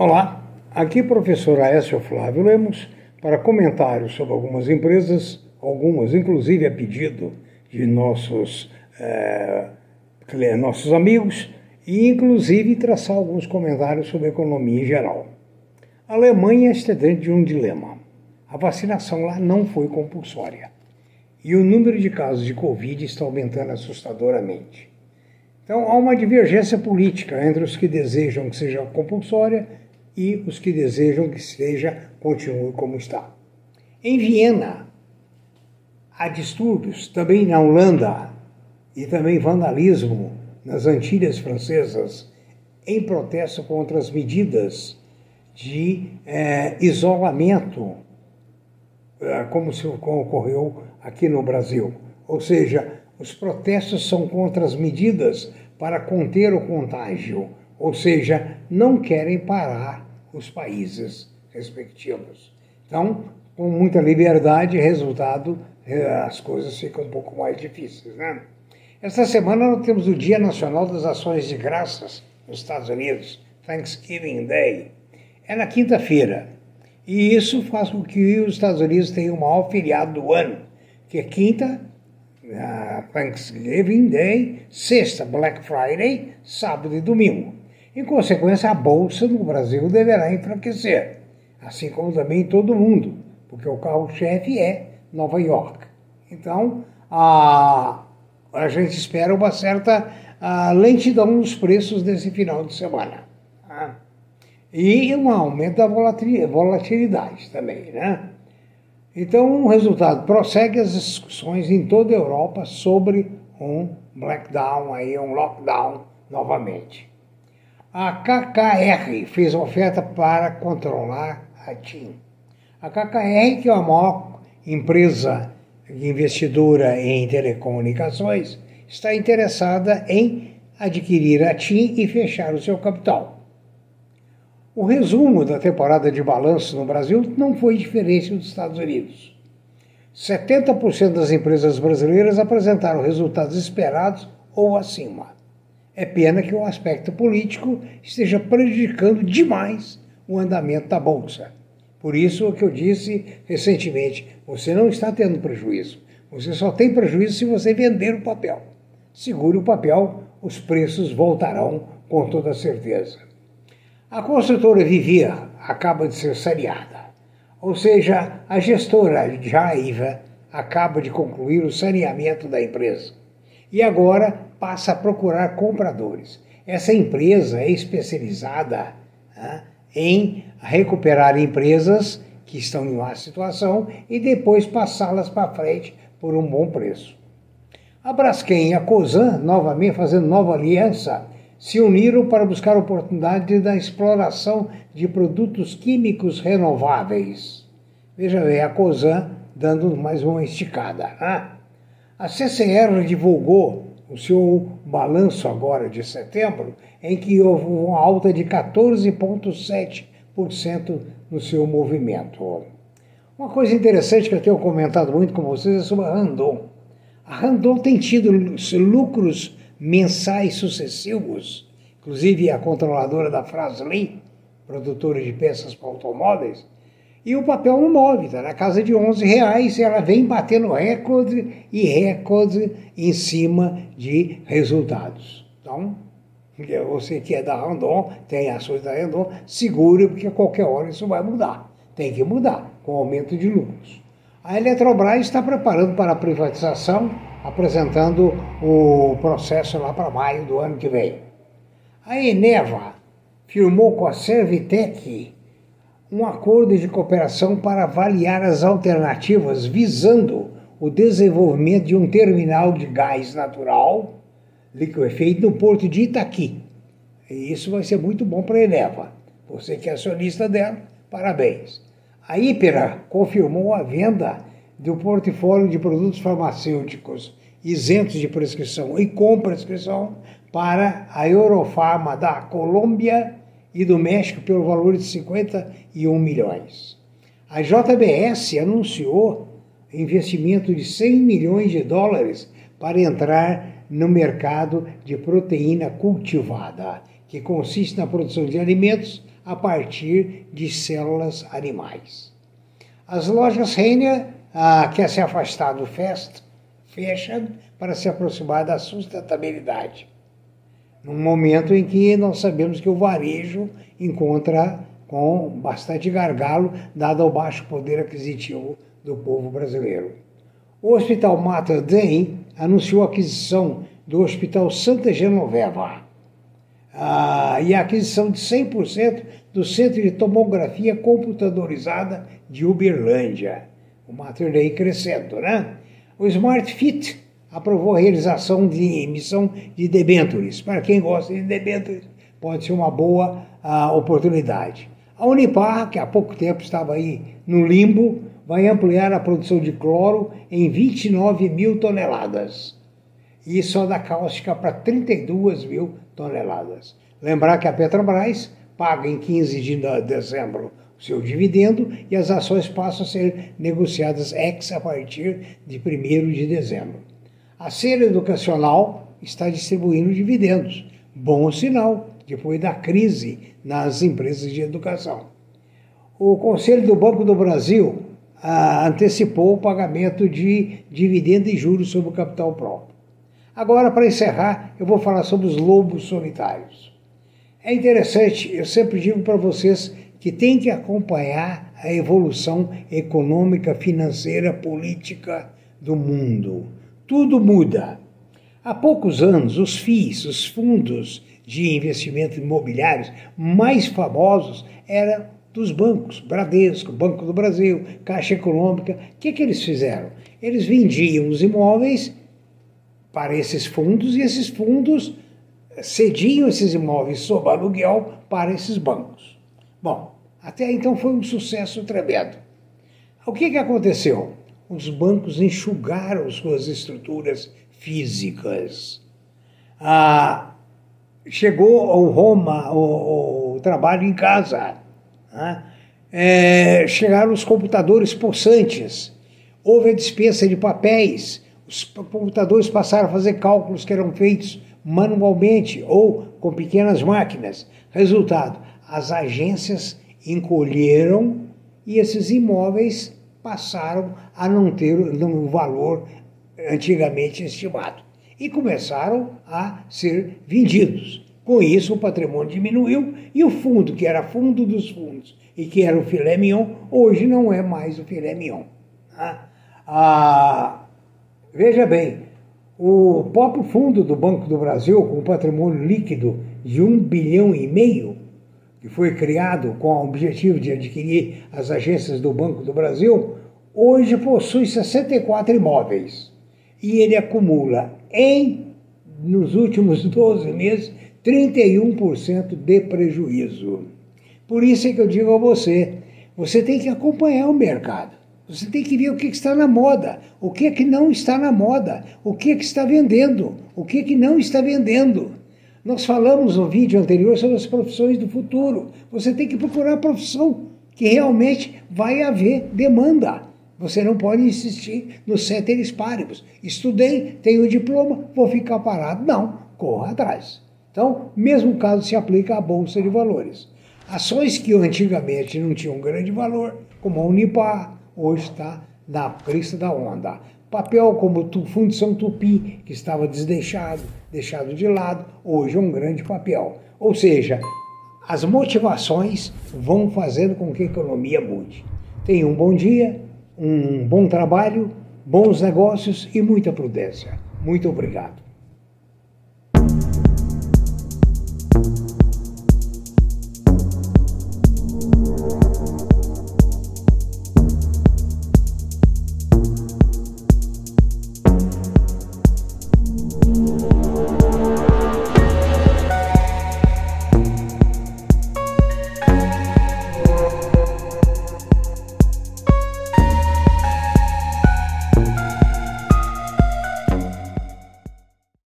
Olá, aqui professor Aécio Flávio Lemos para comentários sobre algumas empresas, algumas inclusive a pedido de nossos, é, nossos amigos, e inclusive traçar alguns comentários sobre economia em geral. A Alemanha está dentro de um dilema. A vacinação lá não foi compulsória. E o número de casos de Covid está aumentando assustadoramente. Então há uma divergência política entre os que desejam que seja compulsória e os que desejam que seja continue como está. Em Viena, há distúrbios, também na Holanda, e também vandalismo nas Antilhas Francesas, em protesto contra as medidas de é, isolamento, é, como, se, como ocorreu aqui no Brasil. Ou seja, os protestos são contra as medidas para conter o contágio, ou seja, não querem parar os países respectivos. Então, com muita liberdade, resultado, eh, as coisas ficam um pouco mais difíceis. Né? Esta semana nós temos o Dia Nacional das Ações de Graças nos Estados Unidos, Thanksgiving Day. É na quinta-feira. E isso faz com que os Estados Unidos tenham o maior feriado do ano, que é quinta, Thanksgiving Day, sexta, Black Friday, sábado e domingo. Em consequência, a bolsa no Brasil deverá enfraquecer, assim como também todo mundo, porque o carro-chefe é Nova York. Então, a, a gente espera uma certa a, lentidão nos preços desse final de semana. Tá? E um aumento da volatilidade também, né? Então, o resultado prossegue as discussões em toda a Europa sobre um blackdown, aí, um lockdown novamente. A KKR fez oferta para controlar a TIM. A KKR, que é a maior empresa investidora em telecomunicações, está interessada em adquirir a TIM e fechar o seu capital. O resumo da temporada de balanço no Brasil não foi diferente dos Estados Unidos. 70% das empresas brasileiras apresentaram resultados esperados ou acima. É pena que o aspecto político esteja prejudicando demais o andamento da Bolsa. Por isso o que eu disse recentemente, você não está tendo prejuízo. Você só tem prejuízo se você vender o papel. Segure o papel, os preços voltarão com toda certeza. A construtora Vivia acaba de ser saneada. Ou seja, a gestora Jaiva acaba de concluir o saneamento da empresa. E agora passa a procurar compradores. Essa empresa é especializada né, em recuperar empresas que estão em má situação e depois passá-las para frente por um bom preço. A Braskem e a Cosan, novamente fazendo nova aliança, se uniram para buscar oportunidade da exploração de produtos químicos renováveis. Veja bem, a Cosan dando mais uma esticada. Né? A CCR divulgou o seu balanço agora de setembro, em que houve uma alta de 14,7% no seu movimento. Uma coisa interessante que eu tenho comentado muito com vocês é sobre a Randon. A Randon tem tido lucros mensais sucessivos, inclusive a controladora da Fraslin, produtora de peças para automóveis, e o papel não move, está na casa de 11 reais ela vem batendo recorde e recorde em cima de resultados. Então, você que é da Randon, tem ações da Randon, segure, porque a qualquer hora isso vai mudar. Tem que mudar, com aumento de lucros. A Eletrobras está preparando para a privatização, apresentando o processo lá para maio do ano que vem. A Eneva firmou com a Servitec um acordo de cooperação para avaliar as alternativas visando o desenvolvimento de um terminal de gás natural liquefeito no porto de Itaqui. E isso vai ser muito bom para a Eneva. Você que é acionista dela, parabéns. A Ípera confirmou a venda do portfólio de produtos farmacêuticos isentos de prescrição e com prescrição para a Eurofarma da Colômbia e do México pelo valor de 51 milhões. A JBS anunciou investimento de 100 milhões de dólares para entrar no mercado de proteína cultivada, que consiste na produção de alimentos a partir de células animais. As lojas Renner ah, quer se afastar do fast fashion para se aproximar da sustentabilidade. Num momento em que nós sabemos que o varejo encontra com bastante gargalo, dado o baixo poder aquisitivo do povo brasileiro. O Hospital Mater Dei anunciou a aquisição do Hospital Santa Genoveva ah, e a aquisição de 100% do Centro de Tomografia Computadorizada de Uberlândia. O Mater Dei crescendo, né? O Smart Fit aprovou a realização de emissão de debêntures. Para quem gosta de debêntures, pode ser uma boa ah, oportunidade. A Unipar, que há pouco tempo estava aí no limbo, vai ampliar a produção de cloro em 29 mil toneladas e só da cáustica para 32 mil toneladas. Lembrar que a Petrobras paga em 15 de dezembro o seu dividendo e as ações passam a ser negociadas ex a partir de 1 de dezembro. A Ser Educacional está distribuindo dividendos. Bom sinal, depois da crise nas empresas de educação. O Conselho do Banco do Brasil ah, antecipou o pagamento de dividendo e juros sobre o capital próprio. Agora, para encerrar, eu vou falar sobre os lobos solitários. É interessante, eu sempre digo para vocês que tem que acompanhar a evolução econômica, financeira, política do mundo. Tudo muda. Há poucos anos, os FIIs, os fundos de investimento imobiliários mais famosos eram dos bancos, Bradesco, Banco do Brasil, Caixa Econômica. O que, que eles fizeram? Eles vendiam os imóveis para esses fundos e esses fundos cediam esses imóveis sob aluguel para esses bancos. Bom, até então foi um sucesso tremendo. O que, que aconteceu? Os bancos enxugaram suas estruturas físicas. Ah, chegou ao Roma, o, o trabalho em casa. Né? É, chegaram os computadores possantes. Houve a dispensa de papéis os computadores passaram a fazer cálculos que eram feitos manualmente ou com pequenas máquinas. Resultado: as agências encolheram e esses imóveis passaram a não ter um valor antigamente estimado e começaram a ser vendidos. Com isso, o patrimônio diminuiu e o fundo, que era fundo dos fundos e que era o filé mignon, hoje não é mais o filé mignon. Tá? Ah, Veja bem, o próprio fundo do Banco do Brasil, com patrimônio líquido de um bilhão e meio, que foi criado com o objetivo de adquirir as agências do Banco do Brasil, hoje possui 64 imóveis. E ele acumula em, nos últimos 12 meses, 31% de prejuízo. Por isso é que eu digo a você, você tem que acompanhar o mercado. Você tem que ver o que está na moda, o que é que não está na moda, o que é que está vendendo, o que é que não está vendendo. Nós falamos no vídeo anterior sobre as profissões do futuro. Você tem que procurar a profissão que realmente vai haver demanda. Você não pode insistir nos ceteris paribus. Estudei, tenho diploma, vou ficar parado. Não, corra atrás. Então, mesmo caso se aplica à Bolsa de Valores. Ações que antigamente não tinham grande valor, como a Unipar, hoje está na crista da onda. Papel como o Fundição Tupi, que estava desdeixado, deixado de lado, hoje é um grande papel. Ou seja, as motivações vão fazendo com que a economia mude. Tenha um bom dia, um bom trabalho, bons negócios e muita prudência. Muito obrigado.